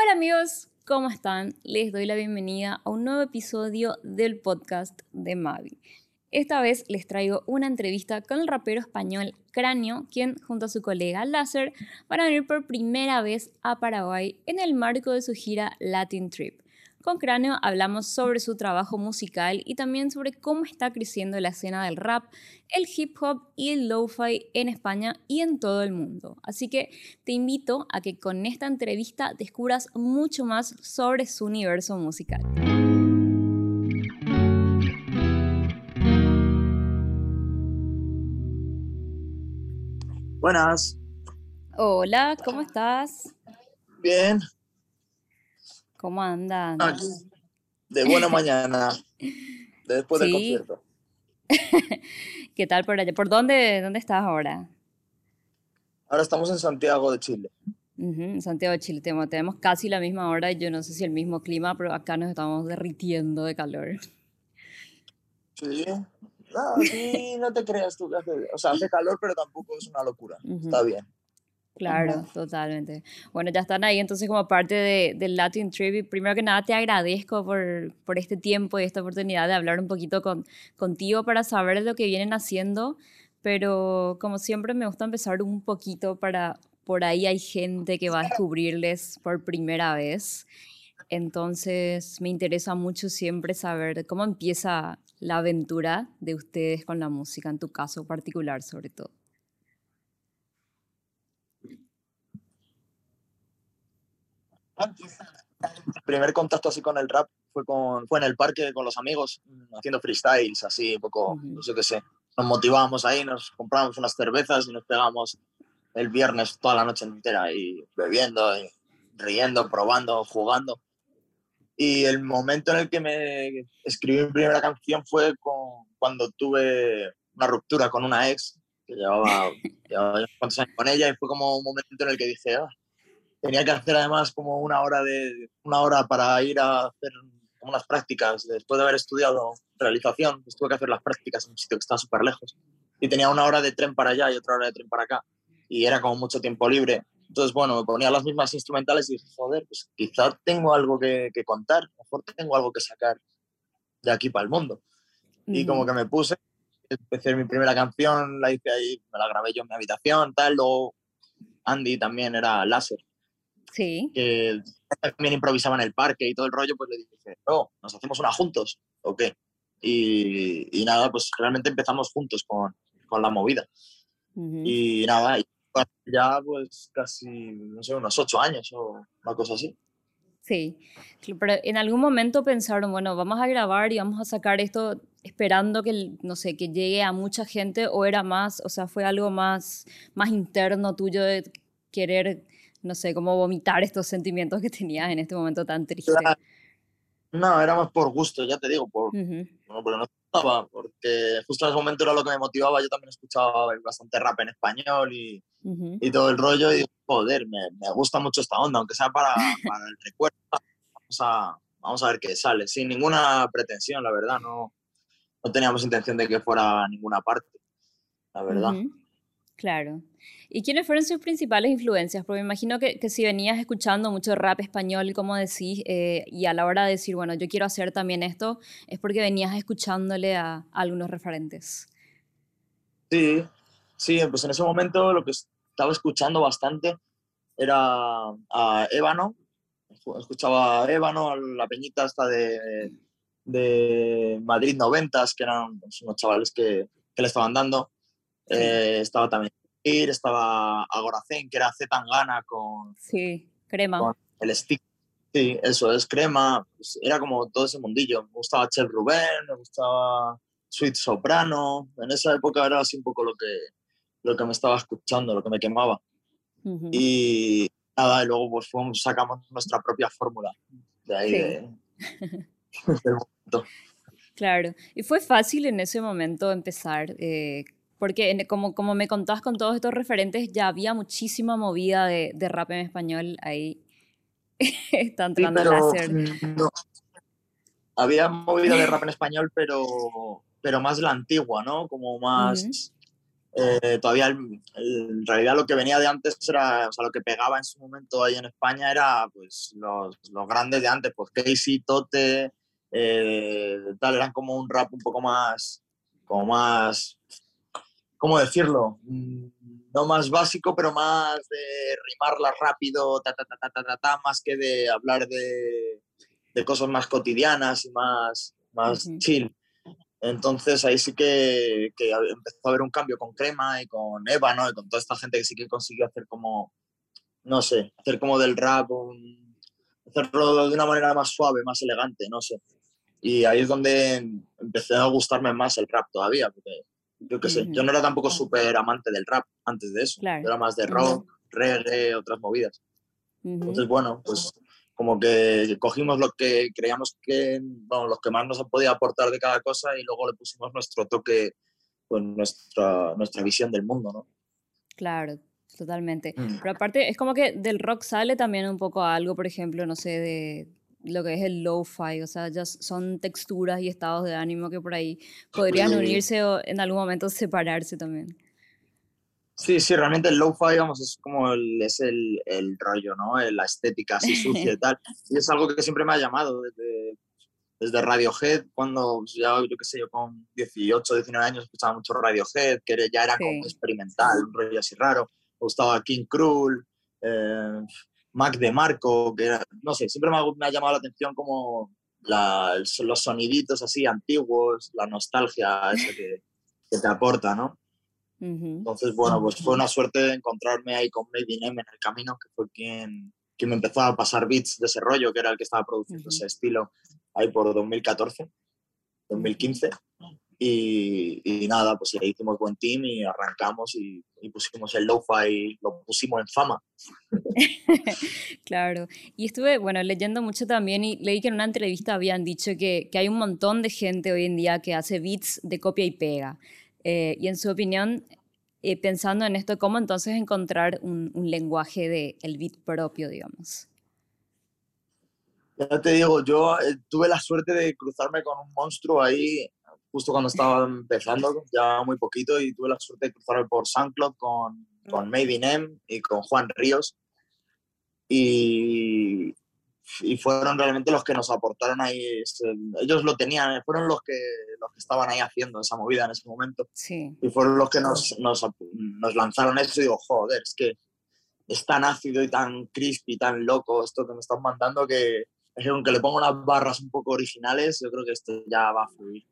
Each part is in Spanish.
Hola amigos, ¿cómo están? Les doy la bienvenida a un nuevo episodio del podcast de Mavi. Esta vez les traigo una entrevista con el rapero español Cráneo, quien junto a su colega Láser van a venir por primera vez a Paraguay en el marco de su gira Latin Trip. Con Cráneo hablamos sobre su trabajo musical y también sobre cómo está creciendo la escena del rap, el hip hop y el lo-fi en España y en todo el mundo. Así que te invito a que con esta entrevista descubras mucho más sobre su universo musical. Buenas. Hola, ¿cómo estás? Bien. ¿Cómo andan? de buena mañana, después del concierto. ¿Qué tal por allá? ¿Por dónde, dónde estás ahora? Ahora estamos en Santiago de Chile. en Santiago de Chile tenemos, casi la misma hora, yo no sé si el mismo clima, pero acá nos estamos derritiendo de calor. Sí, no, sí, no te creas tú o sea, hace calor, pero tampoco es una locura, está bien. Claro, totalmente. Bueno, ya están ahí entonces como parte de, del Latin Trip. Primero que nada te agradezco por, por, este tiempo y esta oportunidad de hablar un poquito con, contigo para saber lo que vienen haciendo, pero como siempre me gusta empezar un poquito para, por ahí hay gente que va a descubrirles por primera vez. Entonces me interesa mucho siempre saber cómo empieza la aventura de ustedes con la música, en tu caso particular sobre todo. El primer contacto así con el rap fue, con, fue en el parque con los amigos, haciendo freestyles, así, un poco, no sé qué sé. Nos motivábamos ahí, nos comprábamos unas cervezas y nos pegábamos el viernes toda la noche entera y bebiendo, y riendo, probando, jugando. Y el momento en el que me escribí mi primera canción fue con, cuando tuve una ruptura con una ex, que llevaba, llevaba cuántos años con ella, y fue como un momento en el que dije, ah, tenía que hacer además como una hora, de, una hora para ir a hacer unas prácticas. Después de haber estudiado realización, pues tuve que hacer las prácticas en un sitio que estaba súper lejos. Y tenía una hora de tren para allá y otra hora de tren para acá. Y era como mucho tiempo libre. Entonces, bueno, me ponía las mismas instrumentales y dije, joder, pues quizá tengo algo que, que contar, a lo mejor tengo algo que sacar de aquí para el mundo. Y como que me puse, empecé mi primera canción, la hice ahí, me la grabé yo en mi habitación, tal, luego Andy también era láser, Sí. Que también improvisaba en el parque y todo el rollo, pues le dije, oh, ¿nos hacemos una juntos? ¿O qué? Y, y nada, pues realmente empezamos juntos con, con la movida. Y nada, ya pues casi, no sé, unos ocho años o una cosa así. Sí, pero en algún momento pensaron, bueno, vamos a grabar y vamos a sacar esto esperando que, no sé, que llegue a mucha gente o era más, o sea, fue algo más, más interno tuyo de querer no sé, cómo vomitar estos sentimientos que tenías en este momento tan triste. No, era más por gusto, ya te digo, por, bueno, porque no estaba, porque justo en ese momento era lo que me motivaba. Yo también escuchaba bastante rap en español y, y todo el rollo. Y joder, me, me, gusta mucho esta onda, aunque sea para, para el recuerdo. Vamos a, vamos a ver qué sale, sin ninguna pretensión, la verdad. No, no teníamos intención de que fuera a ninguna parte, la verdad. Claro. ¿Y quiénes fueron sus principales influencias? Porque me imagino que, que si venías escuchando mucho rap español, como decís, eh, y a la hora de decir, bueno, yo quiero hacer también esto, es porque venías escuchándole a, algunos referentes. Sí, sí, pues en ese momento lo que estaba escuchando bastante era a Ébano, escuchaba a Ébano, la peñita hasta de, de Madrid 90, que eran pues, unos chavales que, que le estaban dando. Eh, estaba también estaba Agoracén, que era Z Tangana con, sí, crema. el stick. Sí, eso es crema. Pues era como todo ese mundillo. Me gustaba Chel Rubén, me gustaba Sweet Soprano. En esa época era así un poco lo que, lo que me estaba escuchando, lo que me quemaba. Y nada, y luego pues sacamos nuestra propia fórmula de ahí, de, Claro. ¿Y fue fácil en ese momento empezar? Eh, porque como, como me contabas con todos estos referentes, ya había muchísima movida de, de rap en español ahí. Está entrando sí, láser. No. Había movida de rap en español, pero, pero más la antigua, ¿no? Como más... eh, todavía en realidad lo que venía de antes era, o sea, lo que pegaba en su momento ahí en España era pues los, los grandes de antes, pues Casey, Tote, eh, tal, eran como un rap un poco más, como más, ¿cómo decirlo? Mm, no más básico, pero más de rimarla rápido, ta, ta, ta, ta, ta, ta, más que de hablar de, de cosas más cotidianas y más, más chill. Entonces ahí sí que, que, empezó a haber un cambio con Crema y con Eva, ¿no? Y con toda esta gente que sí que consiguió hacer como, no sé, hacer como del rap, hacerlo de una manera más suave, más elegante, no sé. Y ahí es donde empecé a gustarme más el rap todavía, porque yo qué sé, yo no era tampoco súper amante del rap antes de eso, era más de rock, reggae, otras movidas. Entonces, bueno, pues como que cogimos lo que creíamos que, bueno, los que más nos podido aportar de cada cosa y luego le pusimos nuestro toque, pues nuestra, nuestra visión del mundo, ¿no? Claro, totalmente. Mm. Pero aparte, es como que del rock sale también un poco algo, por ejemplo, no sé, de lo que es el lo-fi, o sea, ya son texturas y estados de ánimo que por ahí podrían unirse o en algún momento separarse también. Sí, sí, realmente el lo-fi, vamos, es como el, es el, el rollo, ¿no? La estética así sucia y tal. Y es algo que siempre me ha llamado desde, desde Radiohead, cuando ya, yo qué sé, yo con 18, 19 años escuchaba mucho Radiohead, que ya era como experimental, un rollo así raro. Me gustaba King Cruel, eh, Mac de Marco, que era, no sé, siempre me ha, me ha llamado la atención como la, los soniditos así antiguos, la nostalgia esa que, que te aporta, ¿no? Entonces, bueno, pues fue una suerte de encontrarme ahí con Made in M en el camino, que fue quien, quien me empezó a pasar beats de ese rollo, que era el que estaba produciendo ese estilo ahí por 2014, 2015. Y, y, nada, pues ahí hicimos buen team y arrancamos y, pusimos el lo-fi, lo pusimos en fama. claro, y estuve, bueno, leyendo mucho también y leí que en una entrevista habían dicho que, que hay un montón de gente hoy en día que hace beats de copia y pega. Eh, y en su opinión, eh, pensando en esto, ¿cómo entonces encontrar un, lenguaje del el beat propio, digamos? Ya te digo, yo eh, tuve la suerte de cruzarme con un monstruo ahí justo cuando estaba empezando, ya muy poquito, y tuve la suerte de cruzarme por SoundCloud con, con Made in M y con Juan Ríos. Y, y fueron realmente los que nos aportaron ahí. ellos lo tenían, fueron los que, los que estaban ahí haciendo esa movida en ese momento. Sí. Y fueron los que nos, nos, nos, lanzaron eso y digo, joder, es que es tan ácido y tan crispy, tan loco esto que me están mandando que aunque le pongo unas barras un poco originales, yo creo que esto ya va a fluir.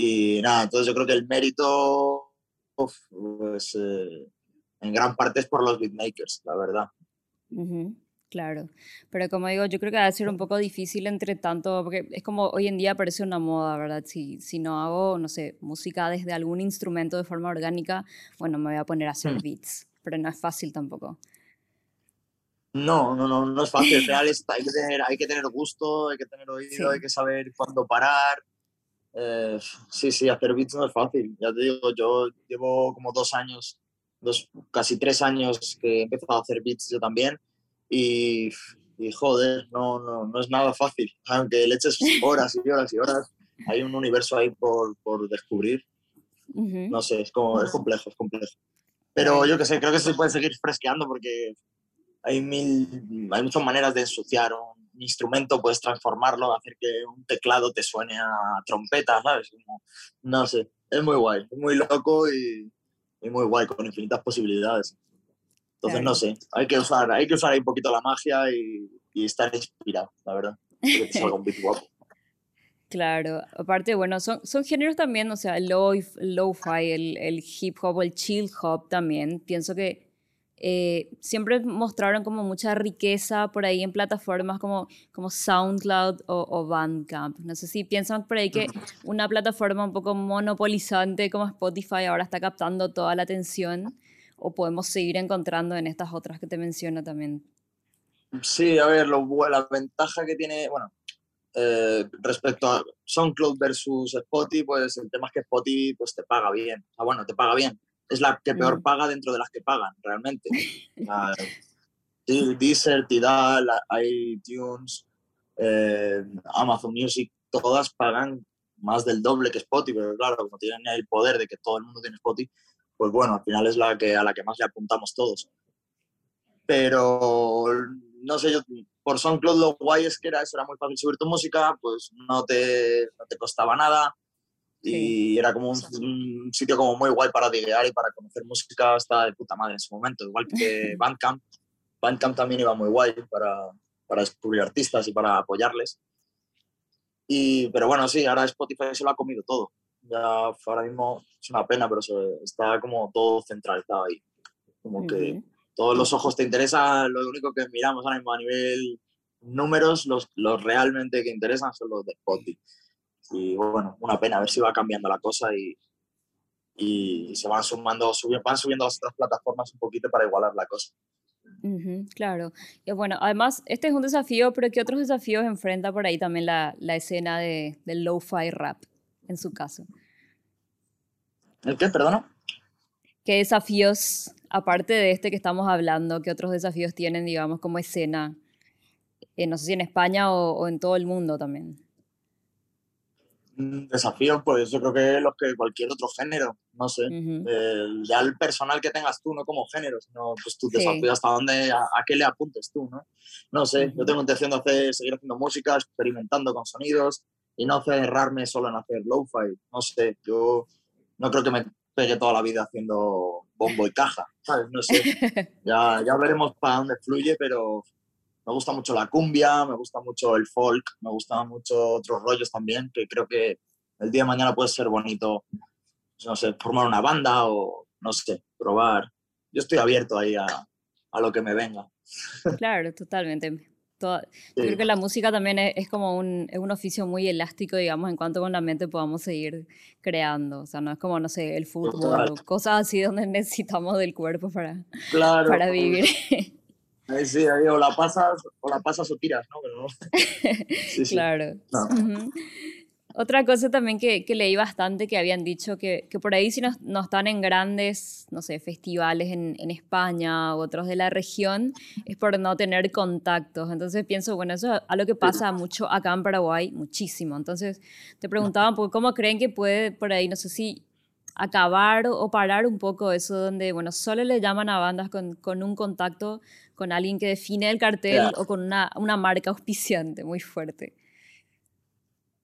Y nada, entonces yo creo que el mérito, pues, eh, en gran parte es por los beatmakers, la verdad. Claro, pero como digo, yo creo que va a ser un poco difícil entre tanto, porque es como hoy en día parece una moda, ¿verdad? Si, si no hago, no sé, música desde algún instrumento de forma orgánica, bueno, me voy a poner a hacer hmm. beats, pero no es fácil tampoco. No, no, no, no es fácil. Real hay, que tener, hay que tener gusto, hay que tener oído, hay que saber cuándo parar. Eh, sí, sí, hacer beats no es fácil. Ya te digo, yo llevo como dos años, dos, casi tres años que he empezado a hacer beats yo también y, y joder, no, no, no, es nada fácil. Aunque le eches horas y horas y horas, hay un universo ahí por, por descubrir. No sé, es, como, es complejo, es complejo. Pero yo que sé, creo que se puede seguir fresqueando porque hay, mil, hay muchas maneras de ensuciar un instrumento, puedes transformarlo, hacer que un teclado te suene a trompeta, ¿sabes? no sé, es muy guay, es muy loco y, y muy guay, con infinitas posibilidades. Entonces, no sé, hay que, usar, hay que usar ahí un poquito la magia y, y estar inspirado, la verdad. Que te salga un beat guapo. Claro, aparte, bueno, son, son géneros también, o sea, lo-fi, el, el, hip hop, el chill hop también. Pienso que eh, siempre mostraron como mucha riqueza por ahí en plataformas como, como SoundCloud o, o, Bandcamp. No sé si piensan por ahí que una plataforma un poco monopolizante como Spotify ahora está captando toda la atención o podemos seguir encontrando en estas otras que te menciono también? Sí, a ver, lo, la ventaja que tiene, bueno, eh, respecto a SoundCloud versus Spotify, pues el tema es que Spotify pues, te paga bien. O sea, bueno, te paga bien. Es la que peor paga dentro de las que pagan, realmente. Deezer, Tidal, iTunes, eh, Amazon Music, todas pagan más del doble que Spotify, pero claro, como tienen el poder de que todo el mundo tiene Spotify, pues bueno, al final es la que, a la que más le apuntamos todos. Pero no sé, yo por SoundCloud lo guay es que era eso, era muy fácil subir tu música, pues no te, no te costaba nada y era como un, sitio como muy guay para diguear y para conocer música hasta de puta madre en ese momento, igual que Bandcamp. Bandcamp también iba muy guay para, para descubrir artistas y para apoyarles. Y, pero bueno, sí, ahora Spotify se lo ha comido todo. Ya ahora mismo es una pena, pero está como todo centralizado ahí. Como que todos los ojos te interesan, lo único que miramos ahora mismo a nivel números, los, los realmente que interesan son los de Spotify. Y bueno, una pena, a ver si va cambiando la cosa y, y se van sumando, van subiendo las otras plataformas un poquito para igualar la cosa. claro. Y bueno, además, este es un desafío, pero ¿qué otros desafíos enfrenta por ahí también la, la escena de, del lo-fi rap, en su caso? ¿El qué, perdona? ¿Qué desafíos, aparte de este que estamos hablando, qué otros desafíos tienen, digamos, como escena? Eh, no sé si en España o, en todo el mundo también. Desafíos, pues yo creo que los que cualquier otro género, no sé. ya el personal que tengas tú, no como género, sino pues tu desafío hasta dónde, a, qué le apuntes tú, ¿no? No sé, yo tengo intención de hacer, seguir haciendo música, experimentando con sonidos y no cerrarme solo en hacer lo-fi. No sé, yo no creo que me pegué toda la vida haciendo bombo y caja, ¿sabes? No sé. Ya, ya veremos para dónde fluye, pero me gusta mucho la cumbia, me gusta mucho el folk, me gustan mucho otros rollos también, que creo que el día de mañana puede ser bonito, no sé, formar una banda o, no sé, probar. Yo estoy abierto ahí a, a lo que me venga. Claro, totalmente creo que la música también es, como un, es un, oficio muy elástico, digamos, en cuanto con la mente podamos seguir creando. O sea, no es como, no sé, el fútbol o cosas así donde necesitamos del cuerpo para, para vivir. Sí, ahí o la pasas o la pasas o tiras, ¿no? sí, claro. Otra cosa también que, que, leí bastante que habían dicho que, que por ahí si no, no, están en grandes, no sé, festivales en, en, España u otros de la región, es por no tener contactos. Entonces pienso, bueno, eso es algo que pasa mucho acá en Paraguay, muchísimo. Entonces te preguntaba, ¿cómo creen que puede por ahí, no sé si acabar o parar un poco eso donde, bueno, solo le llaman a bandas con, con un contacto con alguien que define el cartel o con una, una marca auspiciante muy fuerte?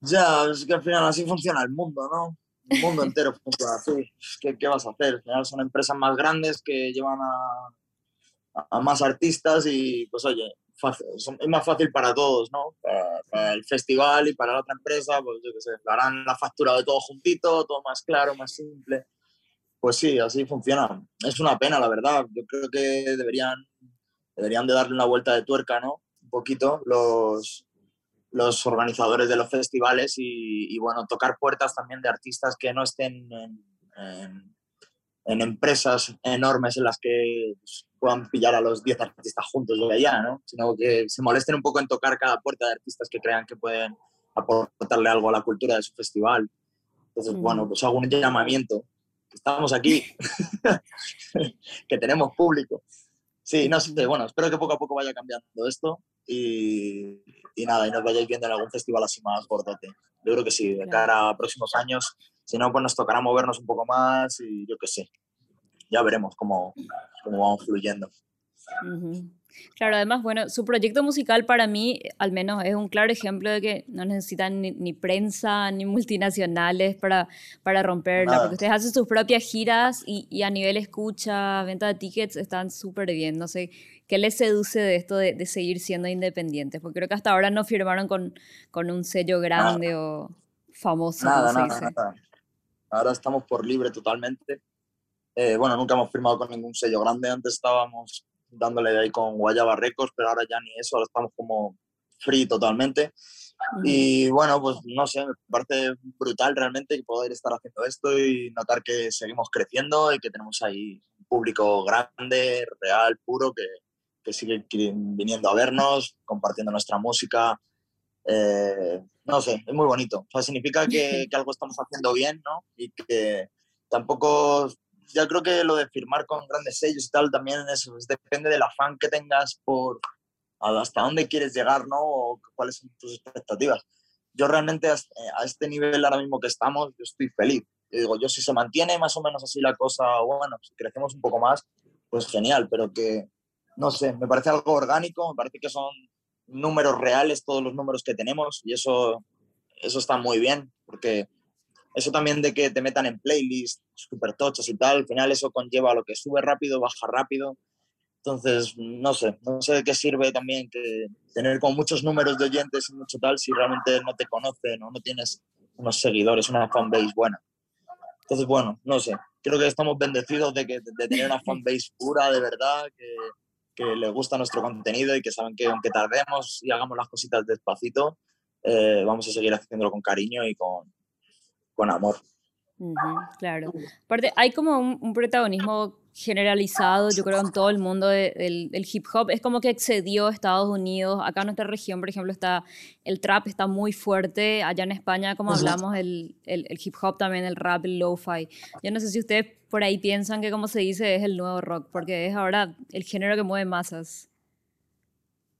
Ya, es que al final así funciona el mundo, ¿no? El mundo entero funciona así. ¿Qué, ¿Qué, vas a hacer? Al final son empresas más grandes que llevan a, a más artistas y, pues oye, es más fácil para todos, ¿no? Para, el festival y para la otra empresa, pues yo qué sé, harán la factura de todo juntito, todo más claro, más simple. Pues sí, así funciona. Es una pena, la verdad. Yo creo que deberían, deberían de darle una vuelta de tuerca, ¿no? Un poquito los, los organizadores de los festivales y, bueno, tocar puertas también de artistas que no estén en, empresas enormes en las que pues, puedan pillar a los 10 artistas juntos de allá, ¿no? Sino que se molesten un poco en tocar cada puerta de artistas que crean que pueden aportarle algo a la cultura de su festival. Entonces, bueno, pues hago un llamamiento. Estamos aquí, que tenemos público. Sí, no sé, bueno, espero que poco a poco vaya cambiando esto y, y nada, y nos vayáis viendo en algún festival así más gordote. Yo creo que sí, de cara a próximos años, si no, pues nos tocará movernos un poco más y yo qué sé, ya veremos cómo, cómo vamos fluyendo. Claro, además, bueno, su proyecto musical para mí, al menos, es un claro ejemplo de que no necesitan ni, prensa ni multinacionales para, para romperla, porque ustedes hacen sus propias giras y, y, a nivel escucha, venta de tickets, están súper bien. No sé, ¿qué les seduce de esto de, de, seguir siendo independientes? Porque creo que hasta ahora no firmaron con, con un sello grande o famoso. Nada, nada, nada. Ahora estamos por libre totalmente. Eh, bueno, nunca hemos firmado con ningún sello grande. Antes estábamos dándole ahí con Guayaba Records, pero ahora ya ni eso, ahora estamos como free totalmente. Y bueno, pues no sé, me parece brutal realmente poder estar haciendo esto y notar que seguimos creciendo y que tenemos ahí un público grande, real, puro, que, que sigue viniendo a vernos, compartiendo nuestra música. Eh, no sé, es muy bonito. O sea, significa que, que, algo estamos haciendo bien, ¿no? Y que tampoco ya creo que lo de firmar con grandes sellos y tal también eso, depende del afán que tengas por hasta dónde quieres llegar, ¿no? O cuáles son tus expectativas. Yo realmente a este nivel ahora mismo que estamos, yo estoy feliz. digo, yo si se mantiene más o menos así la cosa, bueno, si crecemos un poco más, pues genial, pero que, no sé, me parece algo orgánico, me parece que son números reales todos los números que tenemos y eso, eso está muy bien, porque eso también de que te metan en playlists super tochos y tal, al final eso conlleva lo que sube rápido, baja rápido. Entonces, no sé, no sé de qué sirve también que tener como muchos números de oyentes y mucho tal si realmente no te conocen o no tienes unos seguidores, una fanbase buena. Entonces, bueno, no sé, creo que estamos bendecidos de, que, de tener una fanbase pura, de verdad, que, que le gusta nuestro contenido y que saben que aunque tardemos y hagamos las cositas despacito, eh, vamos a seguir haciéndolo con cariño y con, con amor. Claro. Aparte, hay como un, protagonismo generalizado, yo creo, en todo el mundo del, hip hop. Es como que excedió Estados Unidos. Acá en nuestra región, por ejemplo, está el trap está muy fuerte. Allá en España, como hablamos, el, el, hip hop también, el rap, el lo-fi. Yo no sé si ustedes por ahí piensan que, como se dice, es el nuevo rock, porque es ahora el género que mueve masas.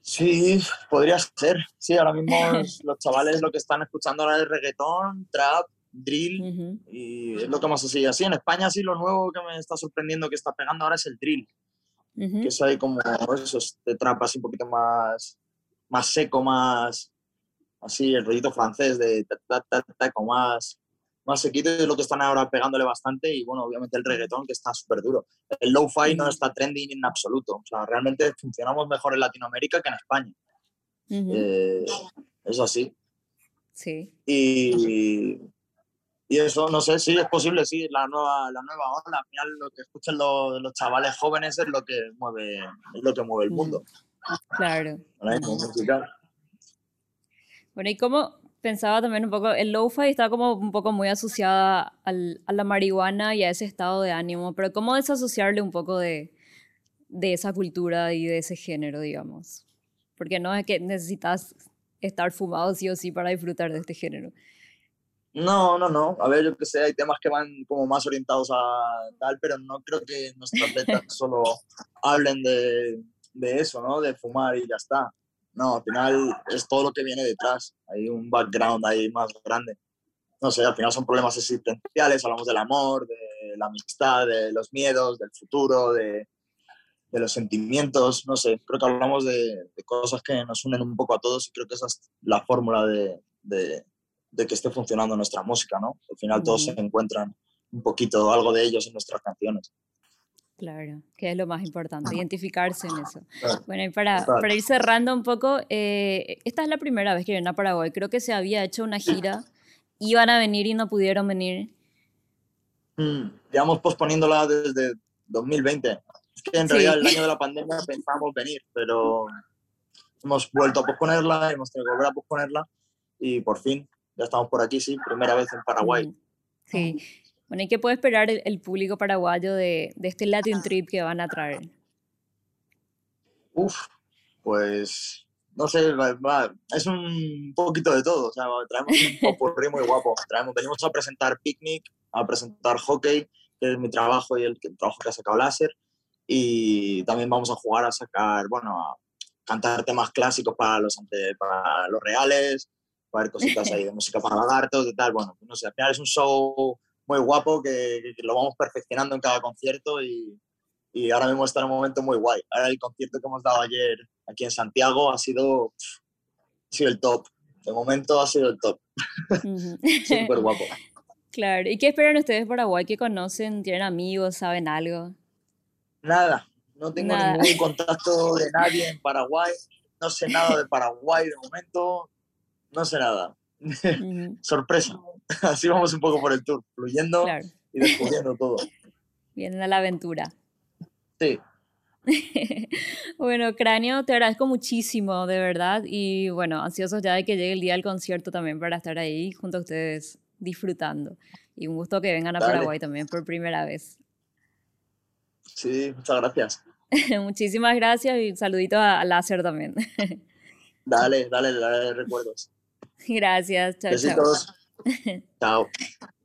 Sí, podría ser. Sí, ahora mismo los chavales lo que están escuchando ahora es reggaetón, trap, drill y es lo que más se sigue así. En España sí lo nuevo que me está sorprendiendo que está pegando ahora es el drill, que es ahí como eso, de trap así un poquito más, más seco, más así, el rollito francés de ta, ta, ta, como más, más sequito es lo que están ahora pegándole bastante y bueno, obviamente el reggaetón que está súper duro. El low-fi no está trending en absoluto, o sea, realmente funcionamos mejor en Latinoamérica que en España. Eh, es así. Sí. Y, y eso, no sé, sí, es posible, sí, la nueva, la nueva ola. Final lo que escuchan los, los chavales jóvenes es lo que mueve, es lo que mueve el mundo. Claro. Bueno, y cómo pensaba también un poco, el lo-fi está como un poco muy asociada al, a la marihuana y a ese estado de ánimo, pero ¿cómo desasociarle un poco de, de esa cultura y de ese género, digamos? Porque no es que necesitas estar fumado sí o sí para disfrutar de este género. No, no, no. A ver, yo que sé, hay temas que van como más orientados a tal, pero no creo que nuestras letras solo hablen de, de, eso, ¿no? De fumar y ya está. No, al final es todo lo que viene detrás. Hay un background ahí más grande. No sé, al final son problemas existenciales, hablamos del amor, de la amistad, de los miedos, del futuro, de, de los sentimientos, no sé, creo que hablamos de, de, cosas que nos unen un poco a todos y creo que esa es la fórmula de, de que esté funcionando nuestra música, ¿no? Al final todos se encuentran un poquito, algo de ellos en nuestras canciones. Claro, que es lo más importante, identificarse en eso. Bueno, y para, para, ir cerrando un poco, eh, esta es la primera vez que vienen a Paraguay. Creo que se había hecho una gira, iban a venir y no pudieron venir. Mm, llevamos posponiéndola desde 2020. Es que en realidad el año de la pandemia pensábamos venir, pero hemos vuelto a posponerla, hemos tenido que volver a posponerla y por fin ya estamos por aquí, sí, primera vez en Paraguay. Sí. Bueno, ¿y qué puede esperar el, público paraguayo de, de, este Latin Trip que van a traer? Uf, pues no sé, es un poquito de todo. O sea, traemos un popurrí muy guapo. Traemos, venimos a presentar Picnic, a presentar Hockey, que es mi trabajo y el, trabajo que ha sacado Láser. Y también vamos a jugar a sacar, bueno, a cantar temas clásicos para los, para los reales, va a haber cositas ahí de música para lagartos y tal. Bueno, no sé, al final es un show muy guapo que, lo vamos perfeccionando en cada concierto y, y, ahora mismo está en un momento muy guay. Ahora el concierto que hemos dado ayer aquí en Santiago ha sido, ha sido el top. De momento ha sido el top. Súper guapo. Claro. ¿Y qué esperan ustedes de Paraguay? ¿Qué conocen? ¿Tienen amigos? ¿Saben algo? Nada. No tengo ningún contacto de nadie en Paraguay. No sé nada de Paraguay de momento no sé nada. Sorpresa. Así vamos un poco por el tour, fluyendo y descubriendo todo. Vienen a la aventura. Sí. bueno, Cráneo, te agradezco muchísimo, de verdad. Y bueno, ansiosos ya de que llegue el día del concierto también para estar ahí junto a ustedes disfrutando. Y un gusto que vengan a Paraguay también por primera vez. Sí, muchas gracias. Muchísimas gracias y saludito a, a Láser también. dale, dale, dale recuerdos. Gracias. Chao, chao. chao.